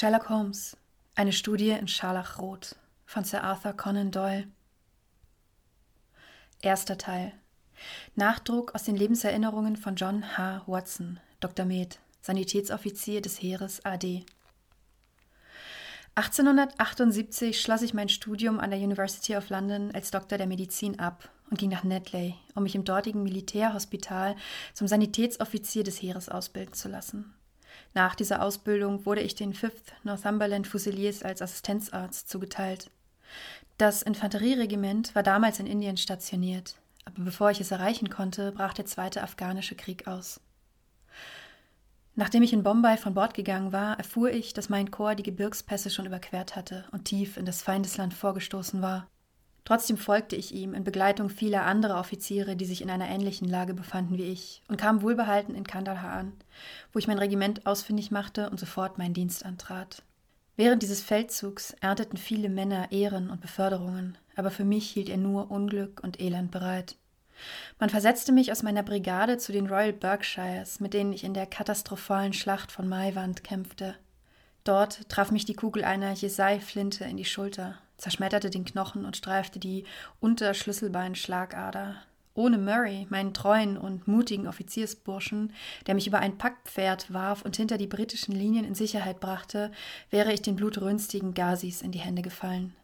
Sherlock Holmes. Eine Studie in Scharlachrot von Sir Arthur Conan Doyle. Erster Teil. Nachdruck aus den Lebenserinnerungen von John H. Watson, Dr. Med, Sanitätsoffizier des Heeres AD. 1878 schloss ich mein Studium an der University of London als Doktor der Medizin ab und ging nach Netley, um mich im dortigen Militärhospital zum Sanitätsoffizier des Heeres ausbilden zu lassen. Nach dieser Ausbildung wurde ich den 5th Northumberland Fusiliers als Assistenzarzt zugeteilt. Das Infanterieregiment war damals in Indien stationiert, aber bevor ich es erreichen konnte, brach der zweite afghanische Krieg aus. Nachdem ich in Bombay von Bord gegangen war, erfuhr ich, dass mein Korps die Gebirgspässe schon überquert hatte und tief in das Feindesland vorgestoßen war. Trotzdem folgte ich ihm in Begleitung vieler anderer Offiziere, die sich in einer ähnlichen Lage befanden wie ich, und kam wohlbehalten in Kandahar an, wo ich mein Regiment ausfindig machte und sofort meinen Dienst antrat. Während dieses Feldzugs ernteten viele Männer Ehren und Beförderungen, aber für mich hielt er nur Unglück und Elend bereit. Man versetzte mich aus meiner Brigade zu den Royal Berkshires, mit denen ich in der katastrophalen Schlacht von Maiwand kämpfte. Dort traf mich die Kugel einer Jesei-Flinte in die Schulter, zerschmetterte den Knochen und streifte die Unterschlüsselbeinschlagader. Ohne Murray, meinen treuen und mutigen Offiziersburschen, der mich über ein Packpferd warf und hinter die britischen Linien in Sicherheit brachte, wäre ich den blutrünstigen Gazis in die Hände gefallen.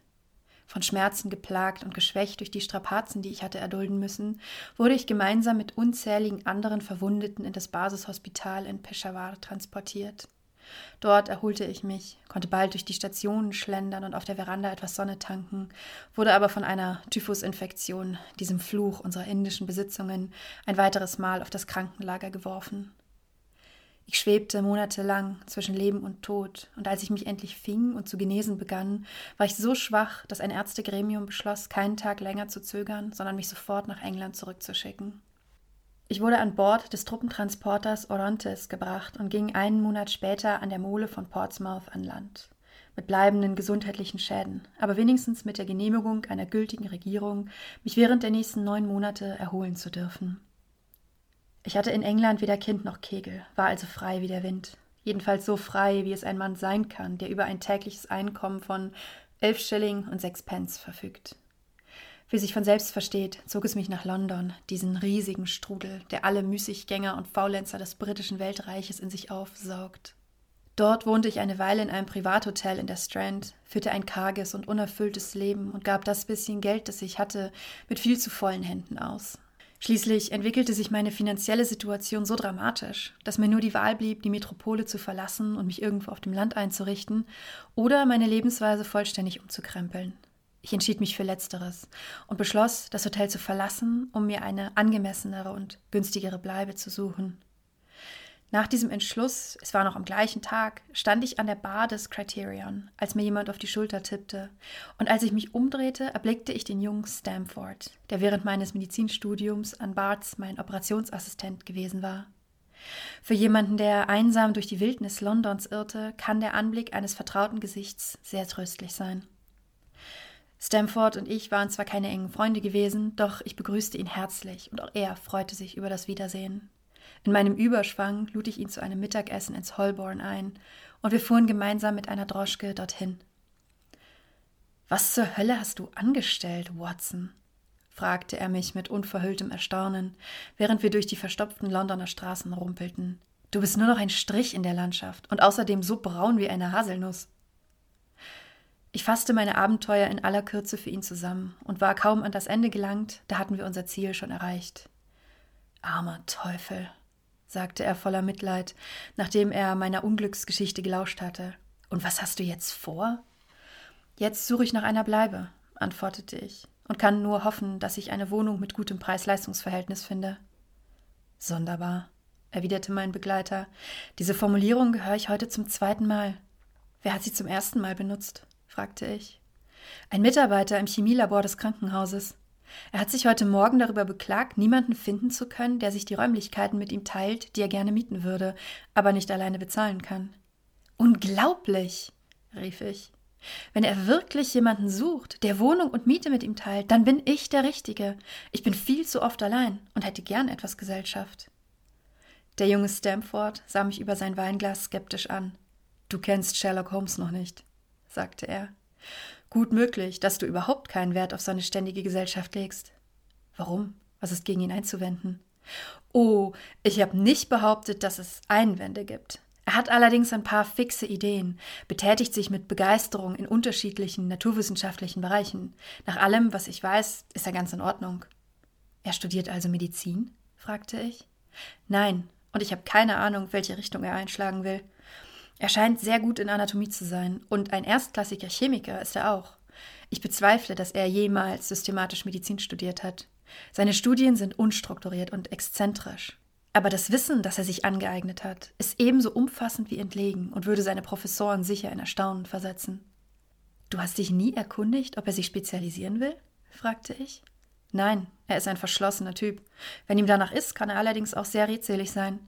Von Schmerzen geplagt und geschwächt durch die Strapazen, die ich hatte erdulden müssen, wurde ich gemeinsam mit unzähligen anderen Verwundeten in das Basishospital in Peshawar transportiert. Dort erholte ich mich, konnte bald durch die Stationen schlendern und auf der Veranda etwas Sonne tanken, wurde aber von einer Typhusinfektion, diesem Fluch unserer indischen Besitzungen, ein weiteres Mal auf das Krankenlager geworfen. Ich schwebte monatelang zwischen Leben und Tod, und als ich mich endlich fing und zu genesen begann, war ich so schwach, dass ein Ärztegremium beschloss, keinen Tag länger zu zögern, sondern mich sofort nach England zurückzuschicken. Ich wurde an Bord des Truppentransporters Orontes gebracht und ging einen Monat später an der Mole von Portsmouth an Land. Mit bleibenden gesundheitlichen Schäden, aber wenigstens mit der Genehmigung einer gültigen Regierung, mich während der nächsten neun Monate erholen zu dürfen. Ich hatte in England weder Kind noch Kegel, war also frei wie der Wind. Jedenfalls so frei, wie es ein Mann sein kann, der über ein tägliches Einkommen von elf Schilling und sechs Pence verfügt. Wie sich von selbst versteht, zog es mich nach London, diesen riesigen Strudel, der alle Müßiggänger und Faulenzer des britischen Weltreiches in sich aufsaugt. Dort wohnte ich eine Weile in einem Privathotel in der Strand, führte ein karges und unerfülltes Leben und gab das bisschen Geld, das ich hatte, mit viel zu vollen Händen aus. Schließlich entwickelte sich meine finanzielle Situation so dramatisch, dass mir nur die Wahl blieb, die Metropole zu verlassen und mich irgendwo auf dem Land einzurichten oder meine Lebensweise vollständig umzukrempeln. Ich entschied mich für Letzteres und beschloss, das Hotel zu verlassen, um mir eine angemessenere und günstigere Bleibe zu suchen. Nach diesem Entschluss, es war noch am gleichen Tag, stand ich an der Bar des Criterion, als mir jemand auf die Schulter tippte, und als ich mich umdrehte, erblickte ich den jungen Stamford, der während meines Medizinstudiums an Barts mein Operationsassistent gewesen war. Für jemanden, der einsam durch die Wildnis Londons irrte, kann der Anblick eines vertrauten Gesichts sehr tröstlich sein. Stamford und ich waren zwar keine engen Freunde gewesen, doch ich begrüßte ihn herzlich und auch er freute sich über das Wiedersehen. In meinem Überschwang lud ich ihn zu einem Mittagessen ins Holborn ein und wir fuhren gemeinsam mit einer Droschke dorthin. Was zur Hölle hast du angestellt, Watson? fragte er mich mit unverhülltem Erstaunen, während wir durch die verstopften Londoner Straßen rumpelten. Du bist nur noch ein Strich in der Landschaft und außerdem so braun wie eine Haselnuss. Ich fasste meine Abenteuer in aller Kürze für ihn zusammen und war kaum an das Ende gelangt, da hatten wir unser Ziel schon erreicht. Armer Teufel, sagte er voller Mitleid, nachdem er meiner Unglücksgeschichte gelauscht hatte. Und was hast du jetzt vor? Jetzt suche ich nach einer Bleibe, antwortete ich, und kann nur hoffen, dass ich eine Wohnung mit gutem Preis-Leistungs-Verhältnis finde. Sonderbar, erwiderte mein Begleiter. Diese Formulierung höre ich heute zum zweiten Mal. Wer hat sie zum ersten Mal benutzt? Fragte ich. Ein Mitarbeiter im Chemielabor des Krankenhauses. Er hat sich heute Morgen darüber beklagt, niemanden finden zu können, der sich die Räumlichkeiten mit ihm teilt, die er gerne mieten würde, aber nicht alleine bezahlen kann. Unglaublich, rief ich. Wenn er wirklich jemanden sucht, der Wohnung und Miete mit ihm teilt, dann bin ich der Richtige. Ich bin viel zu oft allein und hätte gern etwas Gesellschaft. Der junge Stamford sah mich über sein Weinglas skeptisch an. Du kennst Sherlock Holmes noch nicht, sagte er. Gut möglich, dass du überhaupt keinen Wert auf seine ständige Gesellschaft legst. Warum? Was ist gegen ihn einzuwenden? Oh, ich habe nicht behauptet, dass es Einwände gibt. Er hat allerdings ein paar fixe Ideen, betätigt sich mit Begeisterung in unterschiedlichen naturwissenschaftlichen Bereichen. Nach allem, was ich weiß, ist er ganz in Ordnung. Er studiert also Medizin? fragte ich. Nein, und ich habe keine Ahnung, welche Richtung er einschlagen will. Er scheint sehr gut in Anatomie zu sein, und ein erstklassiger Chemiker ist er auch. Ich bezweifle, dass er jemals systematisch Medizin studiert hat. Seine Studien sind unstrukturiert und exzentrisch. Aber das Wissen, das er sich angeeignet hat, ist ebenso umfassend wie entlegen und würde seine Professoren sicher in Erstaunen versetzen. Du hast dich nie erkundigt, ob er sich spezialisieren will? fragte ich. Nein, er ist ein verschlossener Typ. Wenn ihm danach ist, kann er allerdings auch sehr redselig sein.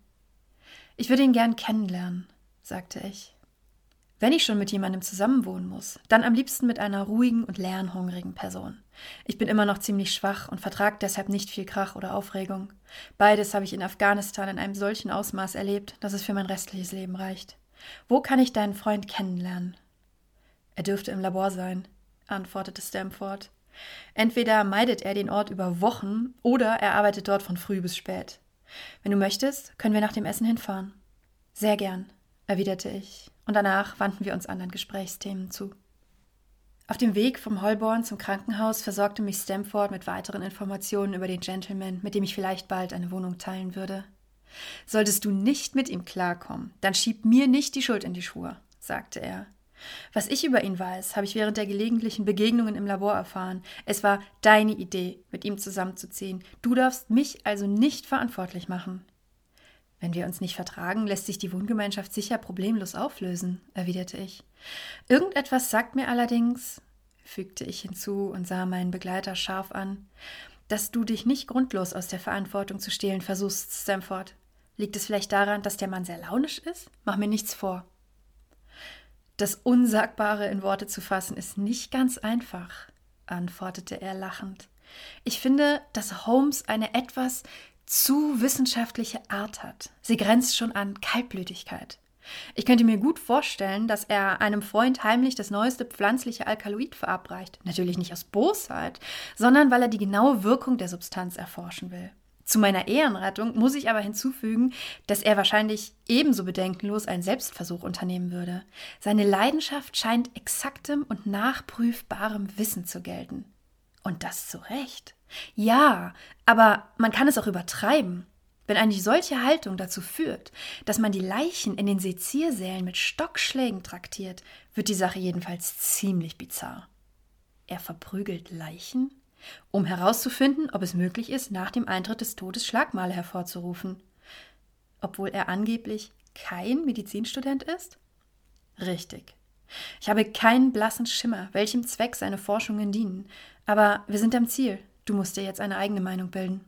Ich würde ihn gern kennenlernen, sagte ich. Wenn ich schon mit jemandem zusammenwohnen muss, dann am liebsten mit einer ruhigen und lernhungrigen Person. Ich bin immer noch ziemlich schwach und vertrage deshalb nicht viel Krach oder Aufregung. Beides habe ich in Afghanistan in einem solchen Ausmaß erlebt, dass es für mein restliches Leben reicht. Wo kann ich deinen Freund kennenlernen? Er dürfte im Labor sein, antwortete Stamford. Entweder meidet er den Ort über Wochen oder er arbeitet dort von früh bis spät. Wenn du möchtest, können wir nach dem Essen hinfahren. Sehr gern, erwiderte ich und danach wandten wir uns anderen Gesprächsthemen zu. Auf dem Weg vom Holborn zum Krankenhaus versorgte mich Stamford mit weiteren Informationen über den Gentleman, mit dem ich vielleicht bald eine Wohnung teilen würde. Solltest du nicht mit ihm klarkommen, dann schieb mir nicht die Schuld in die Schuhe, sagte er. Was ich über ihn weiß, habe ich während der gelegentlichen Begegnungen im Labor erfahren. Es war deine Idee, mit ihm zusammenzuziehen. Du darfst mich also nicht verantwortlich machen. Wenn wir uns nicht vertragen, lässt sich die Wohngemeinschaft sicher problemlos auflösen, erwiderte ich. Irgendetwas sagt mir allerdings, fügte ich hinzu und sah meinen Begleiter scharf an, dass du dich nicht grundlos aus der Verantwortung zu stehlen versuchst, Stamford. Liegt es vielleicht daran, dass der Mann sehr launisch ist? Mach mir nichts vor. Das Unsagbare in Worte zu fassen ist nicht ganz einfach, antwortete er lachend. Ich finde, dass Holmes eine etwas zu wissenschaftliche Art hat. Sie grenzt schon an Kaltblütigkeit. Ich könnte mir gut vorstellen, dass er einem Freund heimlich das neueste pflanzliche Alkaloid verabreicht. Natürlich nicht aus Bosheit, sondern weil er die genaue Wirkung der Substanz erforschen will. Zu meiner Ehrenrettung muss ich aber hinzufügen, dass er wahrscheinlich ebenso bedenkenlos einen Selbstversuch unternehmen würde. Seine Leidenschaft scheint exaktem und nachprüfbarem Wissen zu gelten. Und das zu Recht. Ja, aber man kann es auch übertreiben. Wenn eine solche Haltung dazu führt, dass man die Leichen in den Seziersälen mit Stockschlägen traktiert, wird die Sache jedenfalls ziemlich bizarr. Er verprügelt Leichen, um herauszufinden, ob es möglich ist, nach dem Eintritt des Todes Schlagmale hervorzurufen. Obwohl er angeblich kein Medizinstudent ist? Richtig. Ich habe keinen blassen Schimmer, welchem Zweck seine Forschungen dienen, aber wir sind am Ziel. Du musst dir jetzt eine eigene Meinung bilden.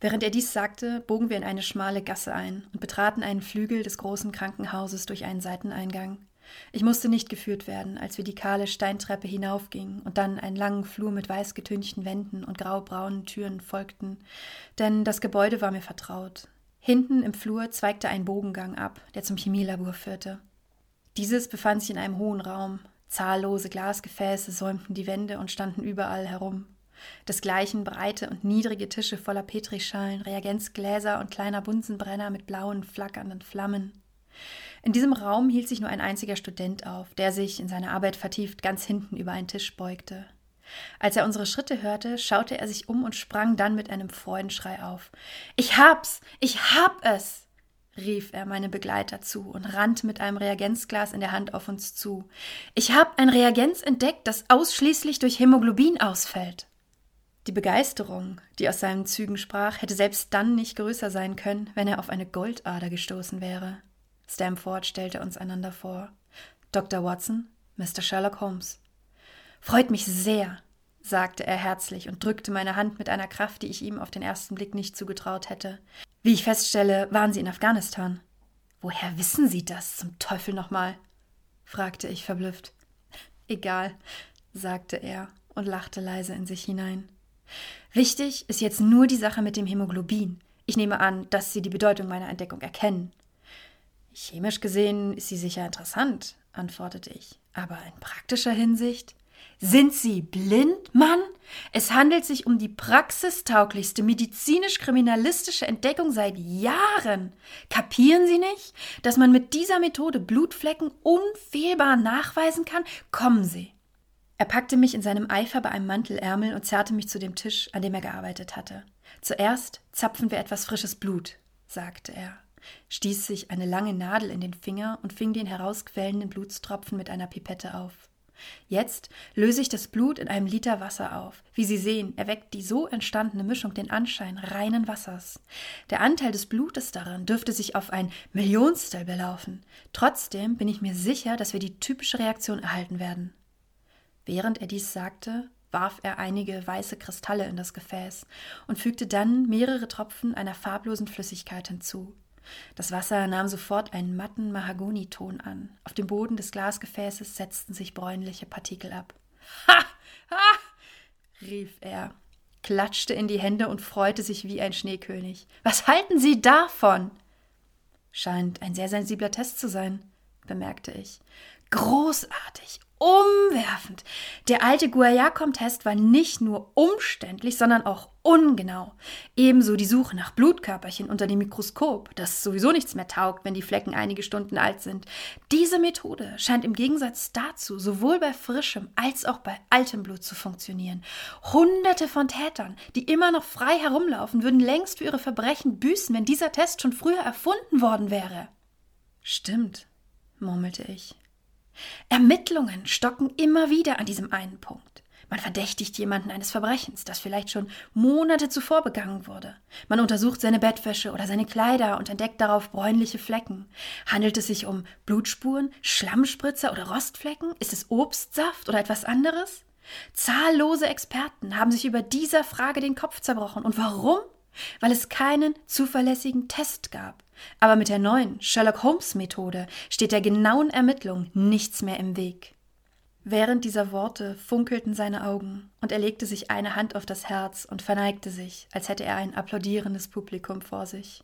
Während er dies sagte, bogen wir in eine schmale Gasse ein und betraten einen Flügel des großen Krankenhauses durch einen Seiteneingang. Ich musste nicht geführt werden, als wir die kahle Steintreppe hinaufgingen und dann einen langen Flur mit weiß getünchten Wänden und graubraunen Türen folgten, denn das Gebäude war mir vertraut. Hinten im Flur zweigte ein Bogengang ab, der zum Chemielabor führte. Dieses befand sich in einem hohen Raum. Zahllose Glasgefäße säumten die Wände und standen überall herum. Desgleichen breite und niedrige Tische voller Petrischalen, Reagenzgläser und kleiner Bunsenbrenner mit blauen, flackernden Flammen. In diesem Raum hielt sich nur ein einziger Student auf, der sich in seine Arbeit vertieft ganz hinten über einen Tisch beugte. Als er unsere Schritte hörte, schaute er sich um und sprang dann mit einem Freudenschrei auf. Ich hab's! Ich hab es! rief er meinem Begleiter zu und rannte mit einem Reagenzglas in der Hand auf uns zu. Ich hab ein Reagenz entdeckt, das ausschließlich durch Hämoglobin ausfällt. Die Begeisterung, die aus seinen Zügen sprach, hätte selbst dann nicht größer sein können, wenn er auf eine Goldader gestoßen wäre. Stamford stellte uns einander vor. Dr. Watson, Mr. Sherlock Holmes. Freut mich sehr, sagte er herzlich und drückte meine Hand mit einer Kraft, die ich ihm auf den ersten Blick nicht zugetraut hätte. Wie ich feststelle, waren Sie in Afghanistan. Woher wissen Sie das, zum Teufel nochmal? fragte ich verblüfft. Egal, sagte er und lachte leise in sich hinein. Wichtig ist jetzt nur die Sache mit dem Hämoglobin. Ich nehme an, dass Sie die Bedeutung meiner Entdeckung erkennen. Chemisch gesehen ist sie sicher interessant, antwortete ich. Aber in praktischer Hinsicht? Sind Sie blind, Mann? Es handelt sich um die praxistauglichste medizinisch-kriminalistische Entdeckung seit Jahren. Kapieren Sie nicht, dass man mit dieser Methode Blutflecken unfehlbar nachweisen kann? Kommen Sie. Er packte mich in seinem Eifer bei einem Mantelärmel und zerrte mich zu dem Tisch, an dem er gearbeitet hatte. Zuerst zapfen wir etwas frisches Blut, sagte er, stieß sich eine lange Nadel in den Finger und fing den herausquellenden Blutstropfen mit einer Pipette auf. Jetzt löse ich das Blut in einem Liter Wasser auf. Wie Sie sehen, erweckt die so entstandene Mischung den Anschein reinen Wassers. Der Anteil des Blutes darin dürfte sich auf ein Millionstel belaufen. Trotzdem bin ich mir sicher, dass wir die typische Reaktion erhalten werden. Während er dies sagte, warf er einige weiße Kristalle in das Gefäß und fügte dann mehrere Tropfen einer farblosen Flüssigkeit hinzu. Das Wasser nahm sofort einen matten Mahagoniton an. Auf dem Boden des Glasgefäßes setzten sich bräunliche Partikel ab. Ha! Ha! rief er, klatschte in die Hände und freute sich wie ein Schneekönig. Was halten Sie davon? Scheint ein sehr sensibler Test zu sein, bemerkte ich. Großartig, umwerfend. Der alte Guayacom-Test war nicht nur umständlich, sondern auch ungenau. Ebenso die Suche nach Blutkörperchen unter dem Mikroskop, das sowieso nichts mehr taugt, wenn die Flecken einige Stunden alt sind. Diese Methode scheint im Gegensatz dazu sowohl bei frischem als auch bei altem Blut zu funktionieren. Hunderte von Tätern, die immer noch frei herumlaufen, würden längst für ihre Verbrechen büßen, wenn dieser Test schon früher erfunden worden wäre. Stimmt, murmelte ich. Ermittlungen stocken immer wieder an diesem einen Punkt. Man verdächtigt jemanden eines Verbrechens, das vielleicht schon Monate zuvor begangen wurde. Man untersucht seine Bettwäsche oder seine Kleider und entdeckt darauf bräunliche Flecken. Handelt es sich um Blutspuren, Schlammspritzer oder Rostflecken? Ist es Obstsaft oder etwas anderes? Zahllose Experten haben sich über dieser Frage den Kopf zerbrochen. Und warum? Weil es keinen zuverlässigen Test gab. Aber mit der neuen Sherlock Holmes Methode steht der genauen Ermittlung nichts mehr im Weg. Während dieser Worte funkelten seine Augen, und er legte sich eine Hand auf das Herz und verneigte sich, als hätte er ein applaudierendes Publikum vor sich.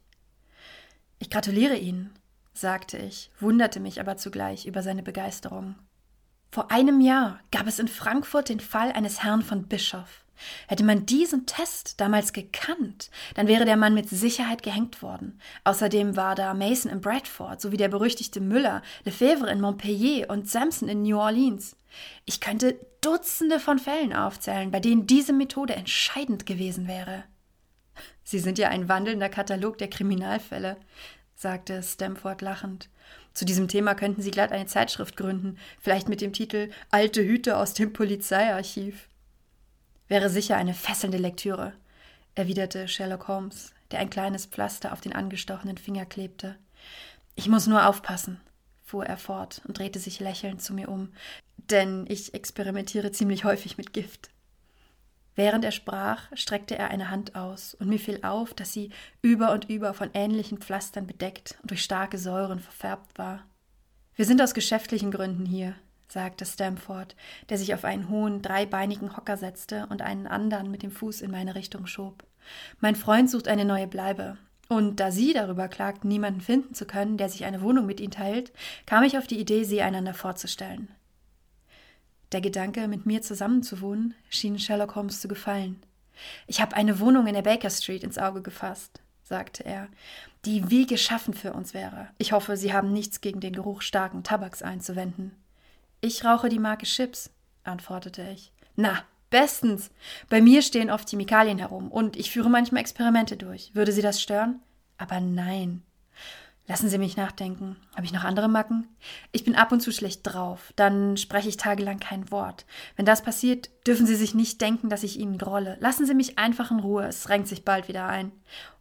Ich gratuliere Ihnen, sagte ich, wunderte mich aber zugleich über seine Begeisterung. Vor einem Jahr gab es in Frankfurt den Fall eines Herrn von Bischof. Hätte man diesen Test damals gekannt, dann wäre der Mann mit Sicherheit gehängt worden. Außerdem war da Mason in Bradford sowie der berüchtigte Müller, Lefebvre in Montpellier und Sampson in New Orleans. Ich könnte Dutzende von Fällen aufzählen, bei denen diese Methode entscheidend gewesen wäre. Sie sind ja ein wandelnder Katalog der Kriminalfälle, sagte Stamford lachend. Zu diesem Thema könnten Sie glatt eine Zeitschrift gründen, vielleicht mit dem Titel Alte Hüte aus dem Polizeiarchiv. Wäre sicher eine fesselnde Lektüre, erwiderte Sherlock Holmes, der ein kleines Pflaster auf den angestochenen Finger klebte. Ich muss nur aufpassen, fuhr er fort und drehte sich lächelnd zu mir um, denn ich experimentiere ziemlich häufig mit Gift. Während er sprach, streckte er eine Hand aus, und mir fiel auf, dass sie über und über von ähnlichen Pflastern bedeckt und durch starke Säuren verfärbt war. Wir sind aus geschäftlichen Gründen hier, sagte Stamford, der sich auf einen hohen, dreibeinigen Hocker setzte und einen anderen mit dem Fuß in meine Richtung schob. Mein Freund sucht eine neue Bleibe. Und da Sie darüber klagten, niemanden finden zu können, der sich eine Wohnung mit Ihnen teilt, kam ich auf die Idee, Sie einander vorzustellen. Der Gedanke, mit mir zusammenzuwohnen, schien Sherlock Holmes zu gefallen. Ich habe eine Wohnung in der Baker Street ins Auge gefasst, sagte er, die wie geschaffen für uns wäre. Ich hoffe, Sie haben nichts gegen den Geruch starken Tabaks einzuwenden. Ich rauche die Marke Chips, antwortete ich. Na, bestens. Bei mir stehen oft Chemikalien herum und ich führe manchmal Experimente durch. Würde Sie das stören? Aber nein. Lassen Sie mich nachdenken. Habe ich noch andere Macken? Ich bin ab und zu schlecht drauf. Dann spreche ich tagelang kein Wort. Wenn das passiert, dürfen Sie sich nicht denken, dass ich Ihnen grolle. Lassen Sie mich einfach in Ruhe. Es renkt sich bald wieder ein.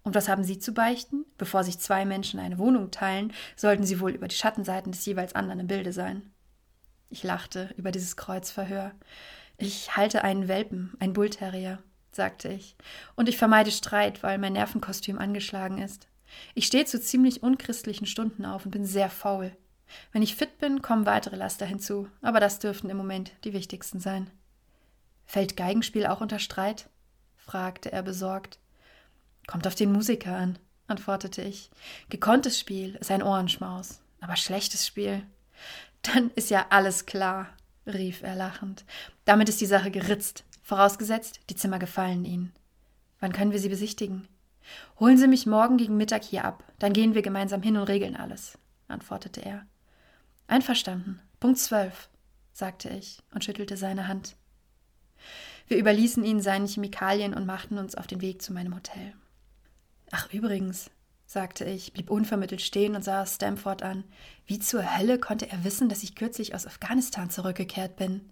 Und was haben Sie zu beichten? Bevor sich zwei Menschen eine Wohnung teilen, sollten Sie wohl über die Schattenseiten des jeweils anderen im Bilde sein. Ich lachte über dieses Kreuzverhör. Ich halte einen Welpen, ein Bullterrier, sagte ich, und ich vermeide Streit, weil mein Nervenkostüm angeschlagen ist. Ich stehe zu ziemlich unchristlichen Stunden auf und bin sehr faul. Wenn ich fit bin, kommen weitere Laster hinzu, aber das dürften im Moment die wichtigsten sein. Fällt Geigenspiel auch unter Streit? fragte er besorgt. Kommt auf den Musiker an, antwortete ich. Gekonntes Spiel ist ein Ohrenschmaus, aber schlechtes Spiel. Dann ist ja alles klar, rief er lachend. Damit ist die Sache geritzt, vorausgesetzt, die Zimmer gefallen Ihnen. Wann können wir sie besichtigen? Holen Sie mich morgen gegen Mittag hier ab, dann gehen wir gemeinsam hin und regeln alles, antwortete er. Einverstanden. Punkt zwölf, sagte ich und schüttelte seine Hand. Wir überließen ihn seinen Chemikalien und machten uns auf den Weg zu meinem Hotel. Ach, übrigens, sagte ich, blieb unvermittelt stehen und sah Stamford an. Wie zur Hölle konnte er wissen, dass ich kürzlich aus Afghanistan zurückgekehrt bin?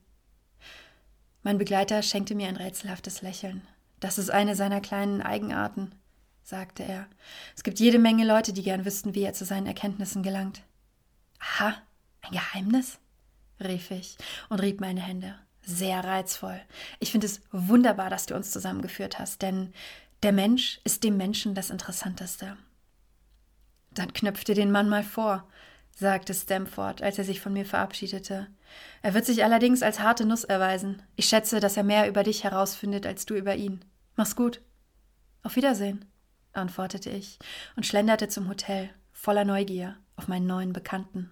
Mein Begleiter schenkte mir ein rätselhaftes Lächeln. Das ist eine seiner kleinen Eigenarten, sagte er. Es gibt jede Menge Leute, die gern wüssten, wie er zu seinen Erkenntnissen gelangt. Aha, ein Geheimnis? rief ich und rieb meine Hände. Sehr reizvoll. Ich finde es wunderbar, dass du uns zusammengeführt hast, denn der Mensch ist dem Menschen das Interessanteste. Dann knöpf dir den Mann mal vor, sagte Stamford, als er sich von mir verabschiedete. Er wird sich allerdings als harte Nuss erweisen. Ich schätze, dass er mehr über dich herausfindet als du über ihn. Mach's gut. Auf Wiedersehen, antwortete ich und schlenderte zum Hotel, voller Neugier auf meinen neuen Bekannten.